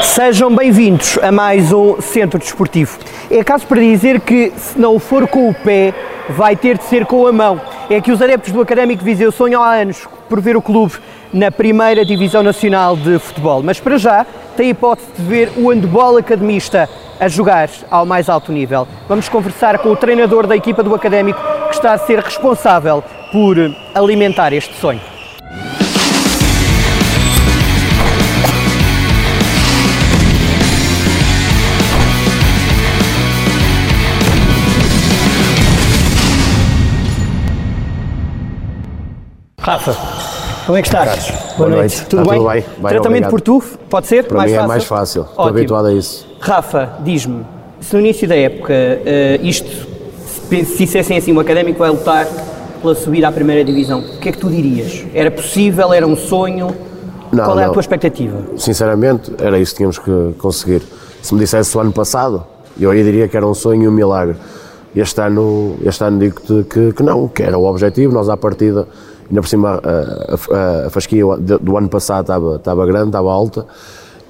Sejam bem-vindos a mais um Centro Desportivo. É caso para dizer que, se não for com o pé, vai ter de ser com a mão. É que os adeptos do Académico Viseu sonham há anos por ver o clube na primeira Divisão Nacional de Futebol, mas para já tem a hipótese de ver o handball academista a jogar ao mais alto nível. Vamos conversar com o treinador da equipa do Académico que está a ser responsável por alimentar este sonho. Rafa, como é que estás? Carlos, boa noite. Tudo, Está bem? tudo bem? Bem, Tratamento obrigado. por tufo, pode ser? Para mim é mais fácil, estou Ótimo. habituado a isso. Rafa, diz-me, se no início da época eh, isto, se, se dissessem assim, o Académico vai lutar pela subida à primeira divisão, o que é que tu dirias? Era possível? Era um sonho? Não, Qual é a não. tua expectativa? Sinceramente, era isso que tínhamos que conseguir. Se me dissesse o ano passado, eu aí diria que era um sonho e um milagre. Este ano, este ano digo-te que, que não, que era o objetivo. Nós, à partida, ainda por cima, a, a, a fasquia do ano passado estava, estava grande, estava alta,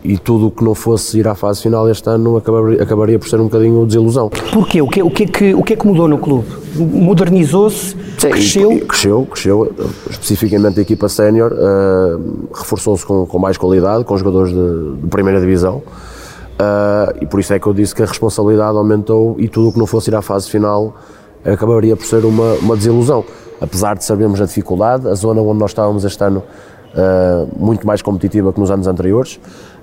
e tudo o que não fosse ir à fase final este ano acabaria, acabaria por ser um bocadinho desilusão. Porquê? O que, o que, é que, o que é que mudou no clube? Modernizou-se? Cresceu? E- Cresceu, cresceu. Especificamente a equipa sénior eh, reforçou-se com, com mais qualidade, com jogadores de, de primeira divisão. Eh, e por isso é que eu disse que a responsabilidade aumentou e tudo o que não fosse ir à fase final acabaria por ser uma, uma desilusão. Apesar de sabermos a dificuldade, a zona onde nós estávamos este ano eh, muito mais competitiva que nos anos anteriores.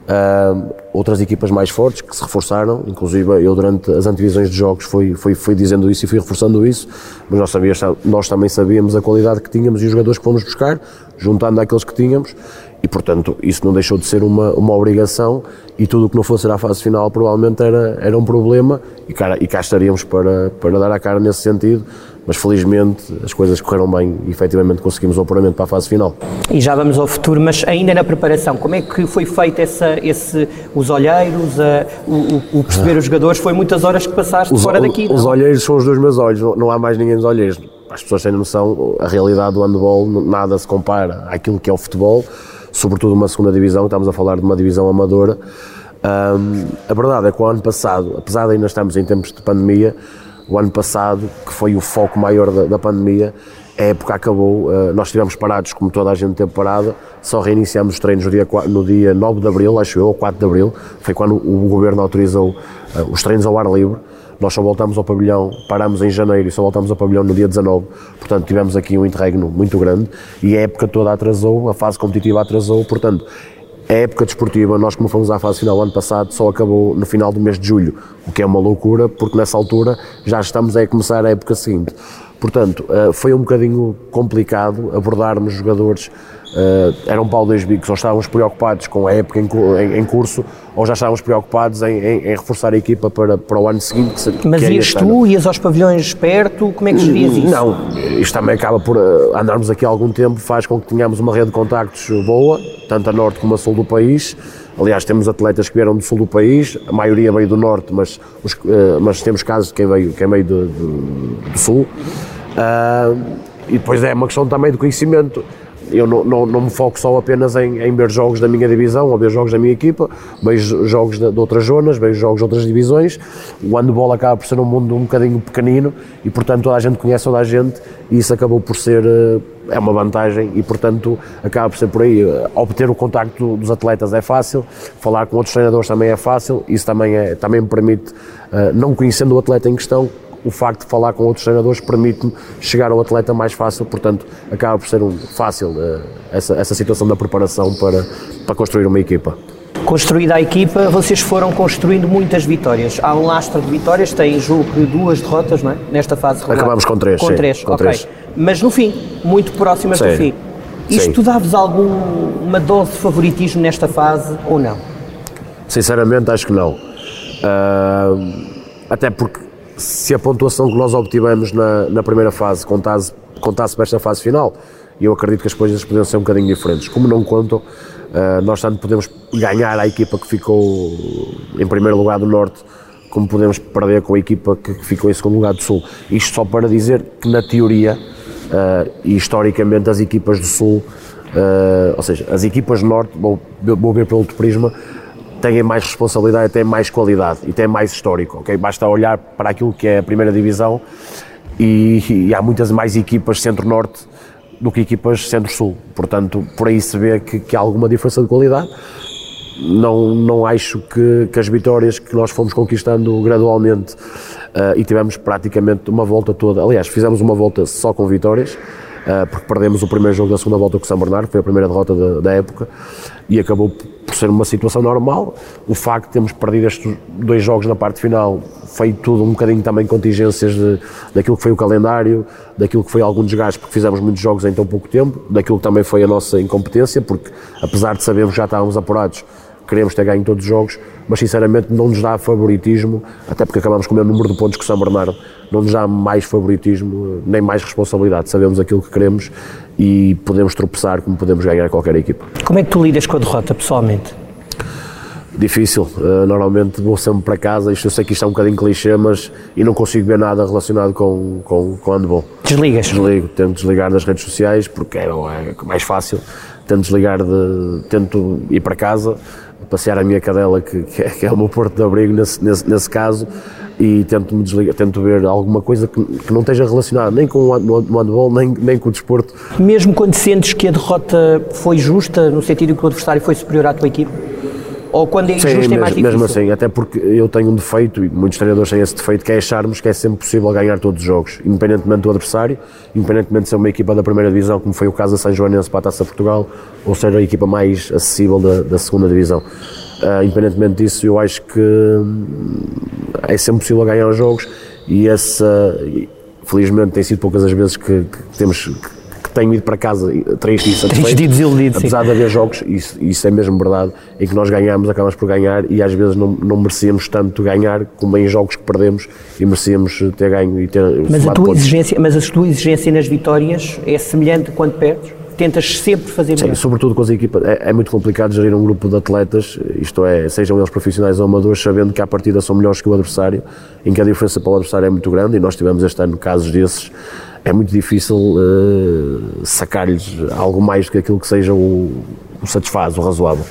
Uh, outras equipas mais fortes que se reforçaram, inclusive eu durante as antevisões de jogos fui, fui, fui dizendo isso e fui reforçando isso, mas nós, sabíamos, nós também sabíamos a qualidade que tínhamos e os jogadores que fomos buscar, juntando àqueles que tínhamos, e portanto isso não deixou de ser uma, uma obrigação e tudo o que não fosse à fase final provavelmente era, era um problema e cá, e cá estaríamos para, para dar a cara nesse sentido, mas felizmente as coisas correram bem e efetivamente conseguimos o apuramento para a fase final. E já vamos ao futuro, mas ainda na preparação, como é que foi feito essa, esse, os olheiros, a- o, o- perceber os jogadores? Foi muitas horas que passaste Os, fora daqui, os não? olheiros são os dois meus olhos, não, não há mais ninguém nos olheiros. As pessoas terem noção, a realidade do handball nada se compara àquilo que é o futebol, sobretudo uma segunda divisão, estamos a falar de uma divisão amadora. Ahm, a verdade é que o ano passado, apesar de ainda estarmos em tempos de pandemia, o ano passado, que foi o foco maior da, da pandemia, a época acabou, ah, nós estivemos parados, como toda a gente teve parada, só reiniciamos os treinos no dia, no dia 9 de Abril, acho eu, ou 4 de Abril, foi quando o Governo autorizou ah, os treinos ao ar livre, nós só voltamos ao pavilhão, paramos em janeiro e só voltamos ao pavilhão no dia 19, portanto tivemos aqui um interregno muito grande e a época toda atrasou, a fase competitiva atrasou, portanto a época desportiva, nós como fomos à fase final ano passado, só acabou no final do mês de julho, o que é uma loucura, porque nessa altura já estamos a começar a época seguinte. Portanto, eh, foi um bocadinho complicado abordarmos jogadores, eh, eram Paulo dois bicos, ou estávamos preocupados com a época em, em- em curso, ou já estávamos preocupados em, em- reforçar a equipa para, para o ano seguinte. Que, Mas que é ias ano. tu, ias aos pavilhões perto, como é que gerias isso? Não, isto também acaba por eh, andarmos aqui há algum tempo, faz com que tenhamos uma rede de contactos boa, tanto a norte como a sul do país. Aliás, temos atletas que vieram do sul do país, a maioria veio do norte, mas, os, eh, mas temos casos de quem veio, quem veio do, do- do sul. Ah, e depois é uma questão também de conhecimento. Eu não, não, não me foco só apenas em, em ver jogos da minha divisão ou ver jogos da minha equipa, vejo jogos de, de outras zonas, vejo jogos de outras divisões. O handball acaba por ser um mundo um bocadinho pequenino e, portanto, toda a gente conhece toda a gente e isso acabou por ser eh, é uma vantagem e, portanto, acaba por ser por aí. Eh, Obter o contacto dos atletas é fácil, falar com outros treinadores também é fácil, isso também, é, também me permite, eh, não conhecendo o atleta em questão, o facto de falar com outros treinadores permite-me chegar ao atleta mais fácil, portanto, acaba por ser um, fácil eh, essa, essa situação da preparação para, para construir uma equipa. Construída a equipa, vocês foram construindo muitas vitórias. Há um lastro de vitórias, tem julgo que duas derrotas, não é? Nesta fase regular. Acabámos com três, Com sim, três, com ok. três. Mas no fim, muito próximas do Sim, fim. Isto davas alguma dose de favoritismo nesta fase ou não? Sinceramente, acho que não. Ah, até porque se a pontuação que nós obtivemos na, na primeira fase contasse, contasse para esta fase final, eu acredito que as coisas poderiam ser um bocadinho diferentes. Como não contam, ah, nós tanto podemos ganhar a equipa que ficou em primeiro lugar do Norte, como podemos perder com a equipa que ficou em segundo lugar do Sul. Isto só para dizer que, na teoria, ah, e historicamente, as equipas do Sul, ah, ou seja, as equipas do Norte, vou, vou ver pelo outro prisma, têm mais responsabilidade, têm mais qualidade e têm mais histórico, ok? Basta olhar para aquilo que é a primeira divisão e, e há muitas mais equipas centro-norte do que equipas centro-sul, portanto, por aí se vê que, que há alguma diferença de qualidade. Não, não acho que, que as vitórias que nós fomos conquistando gradualmente uh, e tivemos praticamente uma volta toda, aliás, fizemos uma volta só com vitórias, uh, porque perdemos o primeiro jogo da segunda volta com o São Bernardo, foi a primeira derrota da, da época, e acabou ser uma situação normal. O facto de termos perdido estes dois jogos na parte final foi tudo um bocadinho também contingências de, daquilo que foi o calendário, daquilo que foi algum desgaste, porque fizemos muitos jogos em tão pouco tempo, daquilo que também foi a nossa incompetência, porque apesar de sabermos que já estávamos apurados, queremos ter ganho todos os jogos, mas sinceramente não nos dá favoritismo, até porque acabamos com o mesmo número de pontos que o São Bernardo, não nos dá mais favoritismo, nem mais responsabilidade. Sabemos aquilo que queremos e podemos tropeçar como podemos ganhar qualquer equipa. Como é que tu lidas com a derrota pessoalmente? Difícil, uh, normalmente vou sempre para casa, isto eu sei que isto é um bocadinho clichê, mas e não consigo ver nada relacionado com, com, com handball. Desligas? Desligo, tento desligar das redes sociais porque é, é mais fácil, tento desligar de, tento ir para casa, passear a minha cadela, que, que, é, que é o meu porto de abrigo nesse, nesse, nesse caso, e tento me desligar, tento ver alguma coisa que, que não esteja relacionada nem com o handball, nem, nem com o desporto. Mesmo quando sentes que a derrota foi justa, no sentido que o adversário foi superior à tua equipe? Ou quando é injusto Sim, é mais mesmo, difícil? mesmo assim, até porque eu tenho um defeito, e muitos treinadores têm esse defeito, que é acharmos que é sempre possível ganhar todos os jogos, independentemente do adversário, independentemente de ser uma equipa da primeira divisão, como foi o caso da São Joanense para a Taça Portugal, ou ser a equipa mais acessível da, da segunda divisão. Uh, independentemente disso, eu acho que hum, é sempre possível ganhar os jogos e essa, felizmente, tem sido poucas as vezes que, que temos que que tenho ido para casa triste e satisfeito, Triste e desiludido, sim. apesar de haver jogos, isso, isso é mesmo verdade, em que nós ganhamos, acabamos por ganhar e às vezes não, não merecíamos tanto ganhar como em jogos que perdemos e merecíamos ter ganho e ter Mas a, tua pontos. exigência, mas a tua exigência nas vitórias é semelhante quando perdes? Tentas sempre fazer Sim, melhor? sobretudo com as equipas, é, é muito complicado gerir um grupo de atletas, isto é, sejam eles profissionais ou amadores, sabendo que à partida são melhores que o adversário, em que a diferença para o adversário é muito grande e nós tivemos este ano casos desses, é muito difícil eh, sacar-lhes algo mais do que aquilo que seja o, o satisfaz, o razoável,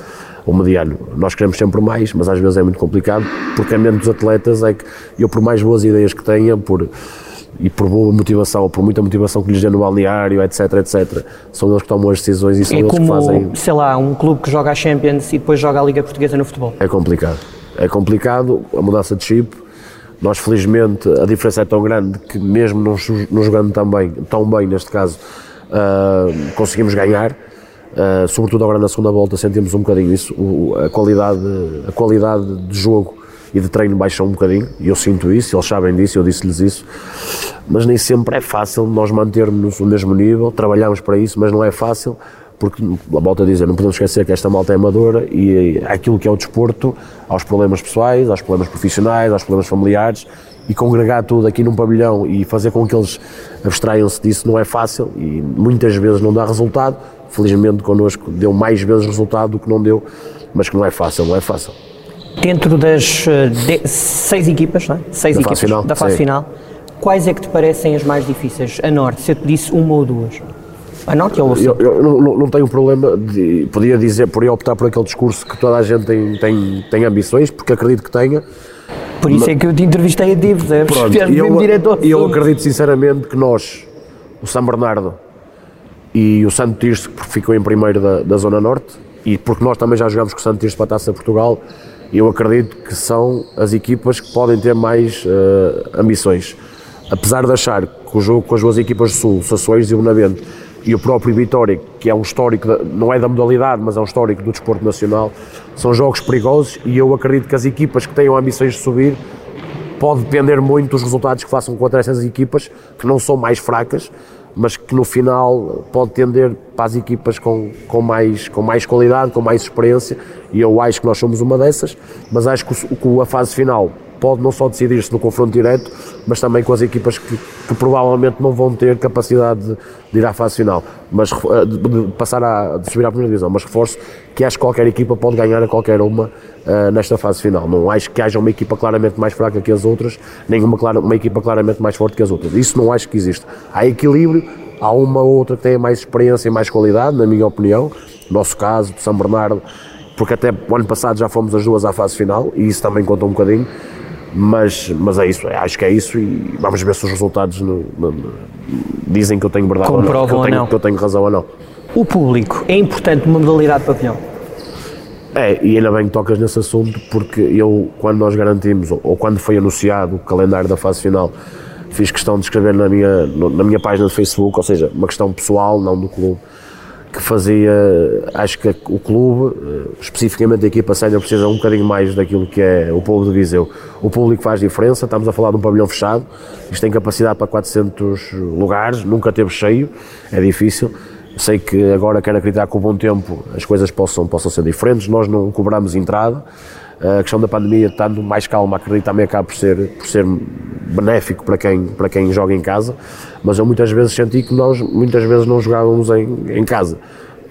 o mediano. Nós queremos sempre mais, mas às vezes é muito complicado, porque a mente dos atletas é que eu, por mais boas ideias que tenha, por e por boa motivação, ou por muita motivação que lhes dê no balneário, etc, etc, são eles que tomam as decisões e são É eles que como, fazem. sei lá, um clube que joga a Champions e depois joga a Liga Portuguesa no futebol. É complicado. É complicado a mudança de chip. Nós, felizmente, a diferença é tão grande que, mesmo não, não jogando tão bem, tão bem neste caso, ah, conseguimos ganhar. Ah, sobretudo agora na segunda volta sentimos um bocadinho isso. O- a, qualidade, a qualidade de jogo e de treino baixou um bocadinho. E eu sinto isso, eles sabem disso, eu disse-lhes isso. Mas nem sempre é fácil nós mantermos no mesmo nível. Trabalhamos para isso, mas não é fácil porque, a volta a dizer, não podemos esquecer que esta malta é amadora e aquilo que é o desporto, aos problemas pessoais, aos problemas profissionais, aos problemas familiares, e congregar tudo aqui num pavilhão e fazer com que eles abstraiam-se disso não é fácil e muitas vezes não dá resultado. Felizmente connosco deu mais vezes resultado do que não deu, mas que não é fácil, não é fácil. Dentro das eh, de- seis equipas, é? Seis Da fase equipas final, da fase sim. final, quais é que te parecem as mais difíceis? A Norte, se eu te disse uma ou duas. A Norte ou a Sul? Eu, eu não, não- tenho problema, de, podia dizer, podia optar por aquele discurso que toda a gente tem, tem, tem ambições, porque acredito que tenha, Por isso é que eu te entrevistei a ti, percebes? Pronto, e eu, eu acredito sinceramente que nós, o São Bernardo e o Santo Tirso, que ficou em primeiro da, da Zona Norte, e porque nós também já jogamos com o Santo Tirso para a Taça Portugal, eu acredito que são as equipas que podem ter mais eh, ambições. Apesar de achar que o jogo com as duas equipas do Sul, Sassueiros e o e o próprio Vitória, que é um histórico, não é da modalidade, mas é um histórico do desporto nacional, são jogos perigosos e eu acredito que as equipas que tenham ambições de subir pode depender muito dos resultados que façam contra essas equipas, que não são mais fracas, mas que no final pode tender para as equipas com, com, mais, com mais qualidade, com mais experiência, e eu acho que nós somos uma dessas, mas acho que, o- que a fase final pode não só decidir-se no confronto direto, mas também com as equipas que, que provavelmente não vão ter capacidade de, de ir à fase final, mas eh, de, de passar a de subir à primeira divisão, mas reforço que acho que qualquer equipa pode ganhar a qualquer uma eh, nesta fase final. Não acho que haja uma equipa claramente mais fraca que as outras, nem uma, clara, uma equipa claramente mais forte que as outras. Isso não acho que existe. Há equilíbrio, há uma ou outra que tenha mais experiência e mais qualidade, na minha opinião, no nosso caso, de São Bernardo porque até o ano passado já fomos as duas à fase final e isso também conta um bocadinho. Mas, mas é isso, acho que é isso e vamos ver se os resultados no, no, no, dizem que eu tenho verdade Comprovam ou não, que eu, ou tenho, não. que eu tenho razão ou não. O público é importante numa modalidade de pavilhão. É, e ainda bem que tocas nesse assunto, porque eu, quando nós garantimos, ou, ou quando foi anunciado o calendário da fase final, fiz questão de escrever na minha, na minha página de Facebook, ou seja, uma questão pessoal, não do clube, que fazia, acho que o clube, eh, especificamente a equipa sénior, precisa um bocadinho mais daquilo que é o povo de Viseu. O público faz diferença, estamos a falar de um pavilhão fechado, isto tem capacidade para 400 lugares, nunca teve cheio, é difícil. Sei que agora quero acreditar que com o bom tempo as coisas possam, possam ser diferentes, nós não cobramos entrada, a questão da pandemia, estando mais calma, acredito também acaba por ser, por ser benéfico para quem, para quem joga em casa, mas eu muitas vezes senti que nós muitas vezes não jogávamos em, em casa.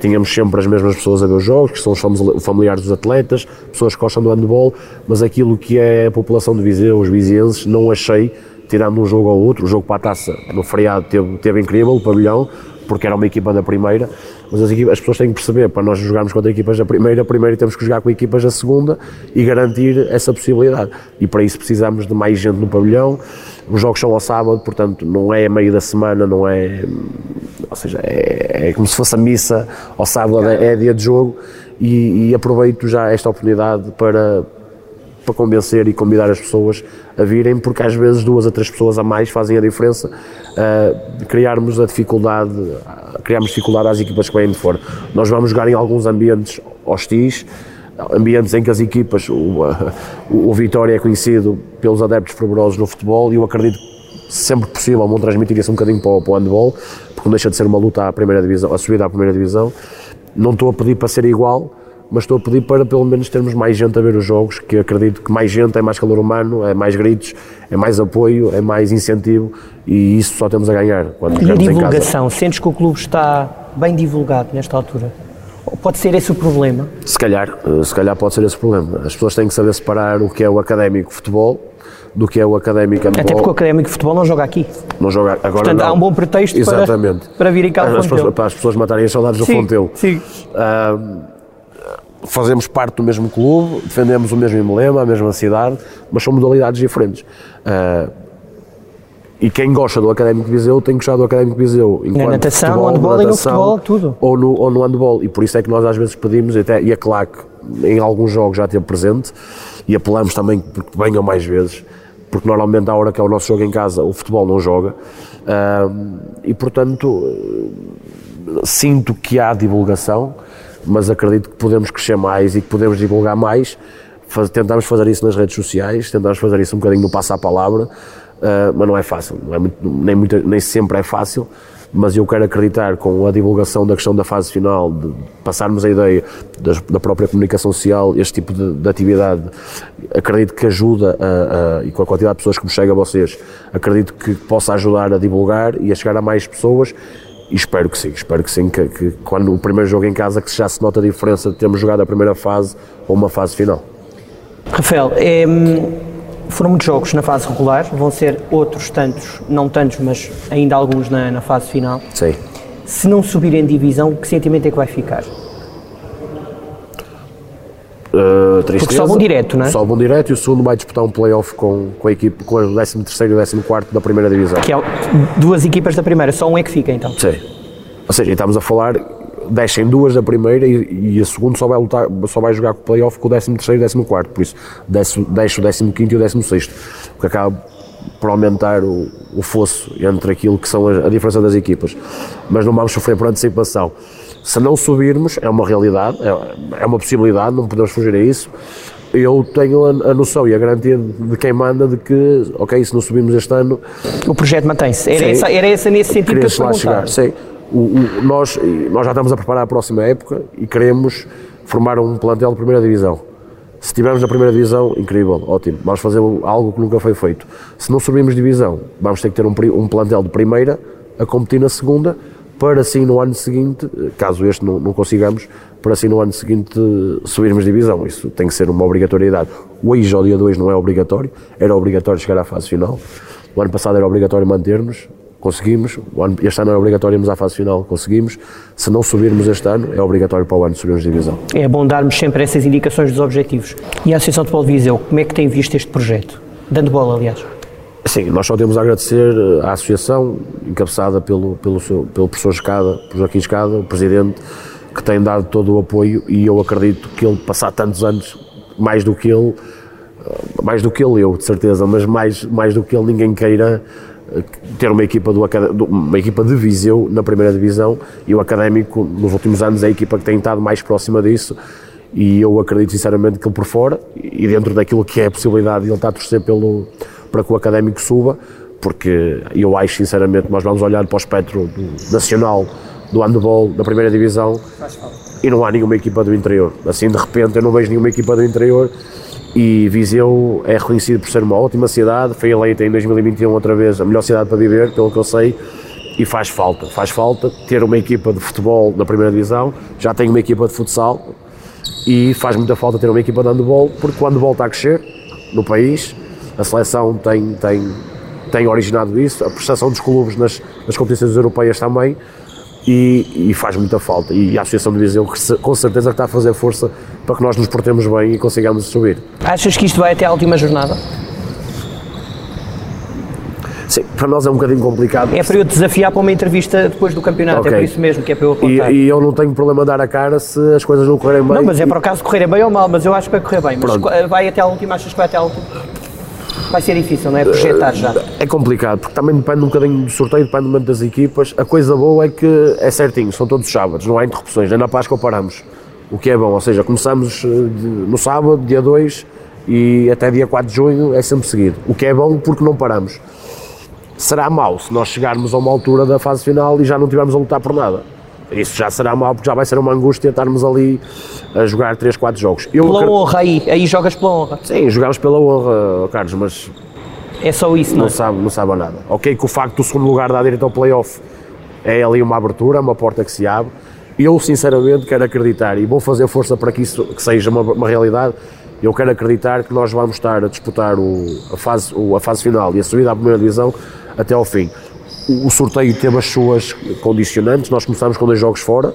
Tínhamos sempre as mesmas pessoas a ver os jogos, que são os fami- familiares dos atletas, pessoas que gostam do handball, mas aquilo que é a população de Viseu, os vizienses, não achei, tirando um jogo ou outro, o jogo para a taça no feriado teve, teve incrível, o pavilhão, porque era uma equipa da primeira, mas as, equipas, as pessoas têm que perceber, para nós jogarmos contra equipas da primeira, primeiro temos que jogar com equipas da segunda e garantir essa possibilidade. E para isso precisamos de mais gente no pavilhão. Os jogos são ao sábado, portanto não é meio da semana, não é. Ou seja, é, é como se fosse a missa ao sábado, é, é dia de jogo e, e aproveito já esta oportunidade para, para convencer e convidar as pessoas a virem, porque às vezes duas a três pessoas a mais fazem a diferença, uh, criarmos a dificuldade, criarmos dificuldade às equipas que vêm de fora. Nós vamos jogar em alguns ambientes hostis, ambientes em que as equipas, o, o, o Vitória é conhecido pelos adeptos fervorosos no futebol e eu acredito que sempre possível vão transmitir isso um bocadinho para o, para o handball, porque não deixa de ser uma luta à primeira divisão, a subida à primeira divisão. Não estou a pedir para ser igual, mas estou a pedir para pelo menos termos mais gente a ver os jogos, que acredito que mais gente é mais calor humano, é mais gritos, é mais apoio, é mais incentivo e isso só temos a ganhar quando E a divulgação? Sentes que o clube está bem divulgado nesta altura? Ou pode ser esse o problema? Se calhar, eh, se calhar pode ser esse o problema. As pessoas têm que saber separar o que é o académico futebol do que é o académico. Até porque o Académico Futebol não joga aqui. não joga agora Portanto, não. há um bom pretexto para- Exatamente. para virem cá ao As- Para as pessoas matarem as saudades do Fontelo. sim. Fazemos parte do mesmo clube, defendemos o mesmo emblema, a mesma cidade, mas são modalidades diferentes. Ah, e quem gosta do Académico Viseu tem que gostar do Académico Viseu. enquanto natação, futebol, no handball e no natação, futebol, tudo. Ou no, ou no handball. E por isso é que nós às vezes pedimos, e até, e a CLAC em alguns jogos já esteve presente, e apelamos também porque venham mais vezes, porque normalmente à hora que é o nosso jogo em casa o futebol não joga. Ah, e portanto sinto que há divulgação, mas acredito que podemos crescer mais e que podemos divulgar mais. Faz- tentamos fazer isso nas redes sociais, tentamos fazer isso um bocadinho no passo à palavra, ah, mas não é fácil, não é muito- nem, muita- nem sempre é fácil. Mas eu quero acreditar com a divulgação da questão da fase final, de passarmos a ideia das- da própria comunicação social, este tipo de, de atividade, acredito que ajuda, a- a- e com a quantidade de pessoas que me chega a vocês, acredito que possa ajudar a divulgar e a chegar a mais pessoas e espero que sim, espero que sim, que, que quando o primeiro jogo em casa que já se nota a diferença de termos jogado a primeira fase ou uma fase final. Rafael, em, foram muitos jogos na fase regular, vão ser outros tantos, não tantos, mas ainda alguns na, na fase final. Sim. Se não subirem divisão, que sentimento é que vai ficar? Uh, tristeza, sobem direto, não é? Sobem direto e o segundo vai disputar um play-off com, com a equipe, com o 13 e o 14 da primeira divisão. Que é duas equipas da primeira, só um é que fica então. Sim. Ou seja, estamos a falar, descem duas da primeira e, e a segunda só vai, lutar, só vai jogar com o play-off com o 13 e o 14 por isso desce, desce o 15 e o 16 o que acaba por aumentar o, o fosso entre aquilo que são a, a diferença das equipas. Mas não vamos sofrer por antecipação. Se não subirmos, é uma realidade, é, é uma possibilidade, não podemos fugir a isso. Eu tenho a, a noção e a garantia de quem manda de que, ok, se não subimos este ano, O projeto mantém-se. Era, Sim. essa, era essa nesse sentido que eu te lá chegar. Sim, o, o- nós, nós já estamos a preparar a próxima época e queremos formar um plantel de primeira divisão. Se estivermos na primeira divisão, incrível, ótimo. Vamos fazer algo que nunca foi feito. Se não subirmos divisão, vamos ter que ter um, um plantel de primeira a competir na segunda, para assim no ano seguinte, caso este não, não consigamos, para assim no ano seguinte subirmos divisão. Isso tem que ser uma obrigatoriedade. Hoje, ao dia 2, não é obrigatório, era obrigatório chegar à fase final. O ano passado era obrigatório manter-nos, Conseguimos, este ano é obrigatório irmos à fase final, conseguimos. Se não subirmos este ano, é obrigatório para o ano subirmos divisão. É bom darmos sempre essas indicações dos objetivos. E a Associação de Futebol de Viseu, como é que tem visto este projeto? Dando bola, aliás. Sim, nós só temos a agradecer eh, à Associação, encabeçada pelo, pelo, seu, pelo professor Escada, por Joaquim Escada, o Presidente, que tem dado todo o apoio e eu acredito que ele, passar tantos anos, mais do que ele, eh, mais do que ele eu, de certeza, mas mais, mais do que ele, ninguém queira ter uma equipa, do, uma equipa de Viseu na primeira divisão e o Académico nos últimos anos é a equipa que tem estado mais próxima disso e eu acredito sinceramente que ele por fora e dentro daquilo que é a possibilidade de ele estar a torcer pelo, para que o Académico suba porque eu acho sinceramente nós vamos olhar para o espectro do, nacional do handball da primeira divisão e não há nenhuma equipa do interior. Assim de repente eu não vejo nenhuma equipa do interior e Viseu é reconhecido por ser uma ótima cidade, foi eleita em 2021 outra vez a melhor cidade para viver, pelo que eu sei, e faz falta, faz falta ter uma equipa de futebol na primeira divisão, já tem uma equipa de futsal e faz muita falta ter uma equipa de handball, porque o handball está a crescer no país, a seleção tem, tem, tem originado isso, a prestação dos clubes nas, nas competições europeias também, e, e, faz muita falta. E a Associação de Viseu com certeza está a fazer força para que nós nos portemos bem e consigamos subir. Achas que isto vai até a última jornada? Sim, para nós é um bocadinho complicado. É para eu desafiar para uma entrevista depois do campeonato, okay. é por isso mesmo que é para eu apontar. E, e, eu não tenho problema dar a cara se as coisas não correrem bem. Não, mas é para o caso correrem bem ou mal, mas eu acho que vai correr bem. Mas Pronto. vai até a última, achas que vai até a última? Vai ser difícil, não é? Projetar já. É complicado, porque também depende um bocadinho do sorteio, depende do momento das equipas. A coisa boa é que é certinho, são todos sábados, não há interrupções, nem na Páscoa paramos. O que é bom, ou seja, começamos eh, no sábado, dia 2, e até dia 4 de junho é sempre seguido. O que é bom porque não paramos. Será mau se nós chegarmos a uma altura da fase final e já não estivermos a lutar por nada. Isso já será mau porque já vai ser uma angústia estarmos ali a jogar 3, 4 jogos. Eu pela honra aí, aí jogas pela honra. Sim, jogamos pela honra, Carlos, mas. É só isso, não, não é? Sabe, não sabe nada. Ok, que o facto do segundo lugar dar direito ao playoff é ali uma abertura, uma porta que se abre. Eu, sinceramente, quero acreditar e vou fazer força para que isso que seja uma, uma realidade. Eu quero acreditar que nós vamos estar a disputar o, a, fase, o, a fase final e a subida à primeira divisão até ao fim o sorteio teve as suas condicionantes. Nós começamos com dois jogos fora,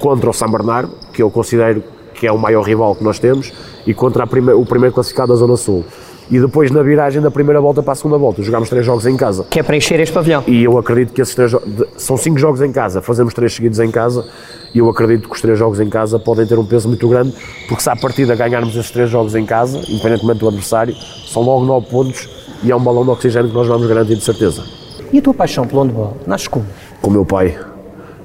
contra o São Bernardo, que eu considero que é o maior rival que nós temos, e contra prime o primeiro classificado da Zona Sul. E depois, na viragem da primeira volta para a segunda volta, jogámos três jogos em casa. Que é para encher este pavilhão. E eu acredito que esses três são cinco jogos em casa, fazemos três seguidos em casa, e eu acredito que os três jogos em casa podem ter um peso muito grande, porque se à partida ganharmos esses três jogos em casa, independentemente do adversário, são logo nove pontos e é um balão de oxigênio que nós vamos garantir de certeza. E a tua paixão pelo handball? Nasce como? Com o meu pai.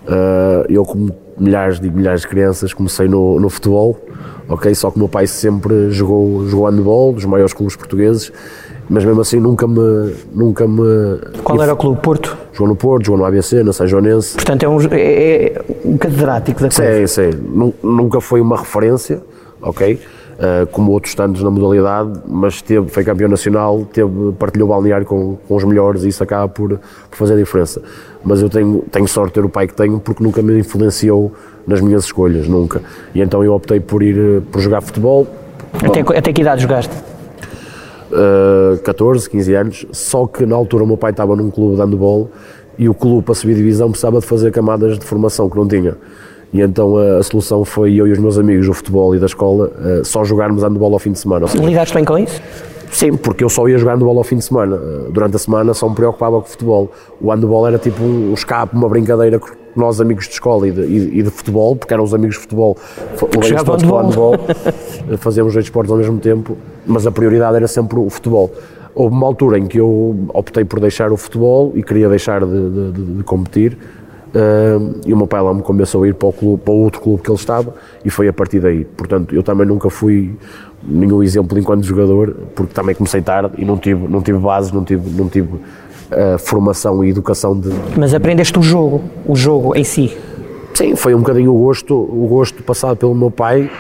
Uh, eu, como milhares de milhares de crianças, comecei no, no futebol, ok? Só que o meu pai sempre jogou, jogou handball, dos maiores clubes portugueses, mas mesmo assim nunca me. Nunca me Qual era o clube? Porto? Jogou no Porto, jogou no ABC, na São Joanense. Portanto, é um, é, é um catedrático da coisa. Sim, sim. Nunca foi uma referência, ok? Uh, como outros tantos na modalidade, mas teve, foi campeão nacional, teve, partilhou o balneário com, com os melhores e isso acaba por, por, fazer a diferença. Mas eu tenho, tenho sorte de ter o pai que tenho porque nunca me influenciou nas minhas escolhas, nunca. E então eu optei por ir eh, por jogar futebol. Até, até que idade jogaste? Uh, 14, 15 anos, só que na altura o meu pai estava num clube de handball e o clube para subir divisão precisava de fazer camadas de formação que não tinha. E então a, a, solução foi eu e os meus amigos do futebol e da escola uh, só jogarmos handball ao fim de semana. Lidaste bem com isso? Sim, porque eu só ia jogar handball ao fim de semana. Uh, durante a semana só me preocupava com o futebol. O handball era tipo um, escape, uma brincadeira com nós amigos de escola e de, e, e de futebol, porque eram os amigos de futebol, levei todos para o handball, fazíamos dois esportes ao mesmo tempo, mas a prioridade era sempre o futebol. Houve uma altura em que eu optei por deixar o futebol e queria deixar de, de, de, de competir, Uh, e o meu pai lá me convenceu a ir para o, clube, para outro clube que ele estava e foi a partir daí. Portanto, eu também nunca fui nenhum exemplo enquanto jogador, porque também comecei tarde e não tive, não tive base, não tive, não tive uh, formação e educação de. Mas aprendeste o jogo, o jogo em si? Sim, foi um bocadinho o gosto, o gosto passado pelo meu pai.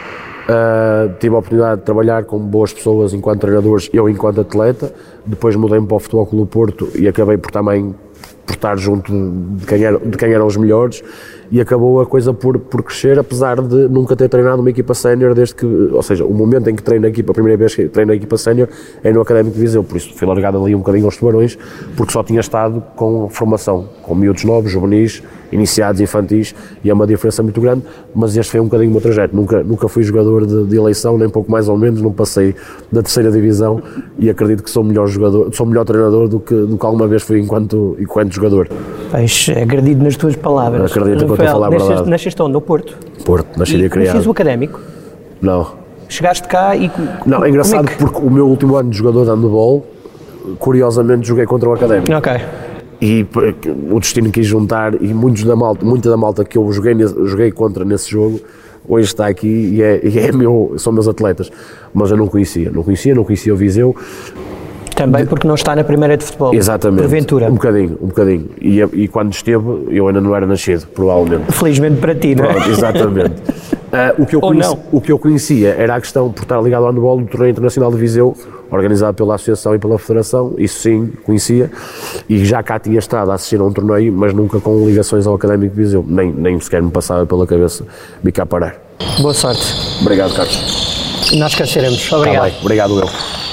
Uh, tive a oportunidade de trabalhar com boas pessoas enquanto treinadores, eu enquanto atleta. Depois mudei-me para o Futebol Clube Porto e acabei por também por estar junto de quem, era, de quem eram os melhores e acabou a coisa por, por crescer, apesar de nunca ter treinado uma equipa sénior desde que, ou seja, o momento em que treino a equipa, a primeira vez que treino a equipa sénior é no Académico de Viseu, por isso fui largado ali um bocadinho aos tubarões, porque só tinha estado com formação, com miúdos novos, juvenis, iniciados, infantis, e é uma diferença muito grande, mas este foi um bocadinho o meu trajeto, nunca, nunca fui jogador de, de eleição, nem pouco mais ou menos, não passei da terceira divisão e acredito que sou melhor jogador, sou melhor treinador do que, do que alguma vez fui enquanto, enquanto jogador. Pois, acredito nas tuas palavras. Acredito que eu estou a falar nasceste, onde? No Porto? Porto, nasci E criado. o académico? Não. Chegaste cá e. Não, é engraçado como é que- porque o meu último ano de jogador de handball, curiosamente joguei contra o Académico. Ok. E p- o destino quis juntar e muitos da malta, muita da malta que eu joguei, joguei contra nesse jogo, hoje está aqui e, é, e é meu, são meus atletas. Mas eu não conhecia, não conhecia, não conhecia o Viseu. Também porque não está na primeira de futebol. Exatamente. Porventura. Um bocadinho, um bocadinho. E, e quando esteve, eu ainda não era nascido, provavelmente. Felizmente para ti, não é? Pronto, exatamente. Ah, o, que eu conheci- não. o que eu conhecia era a questão, por estar ligado ao handball, do torneio internacional de Viseu, organizado pela Associação e pela Federação, isso sim, conhecia, e já cá tinha estado a assistir a um torneio, mas nunca com ligações ao Académico de Viseu, nem, nem sequer me passava pela cabeça vir cá parar. Boa sorte. Obrigado, Carlos. Nós cá seremos. Tá Obrigado. bem, obrigado eu.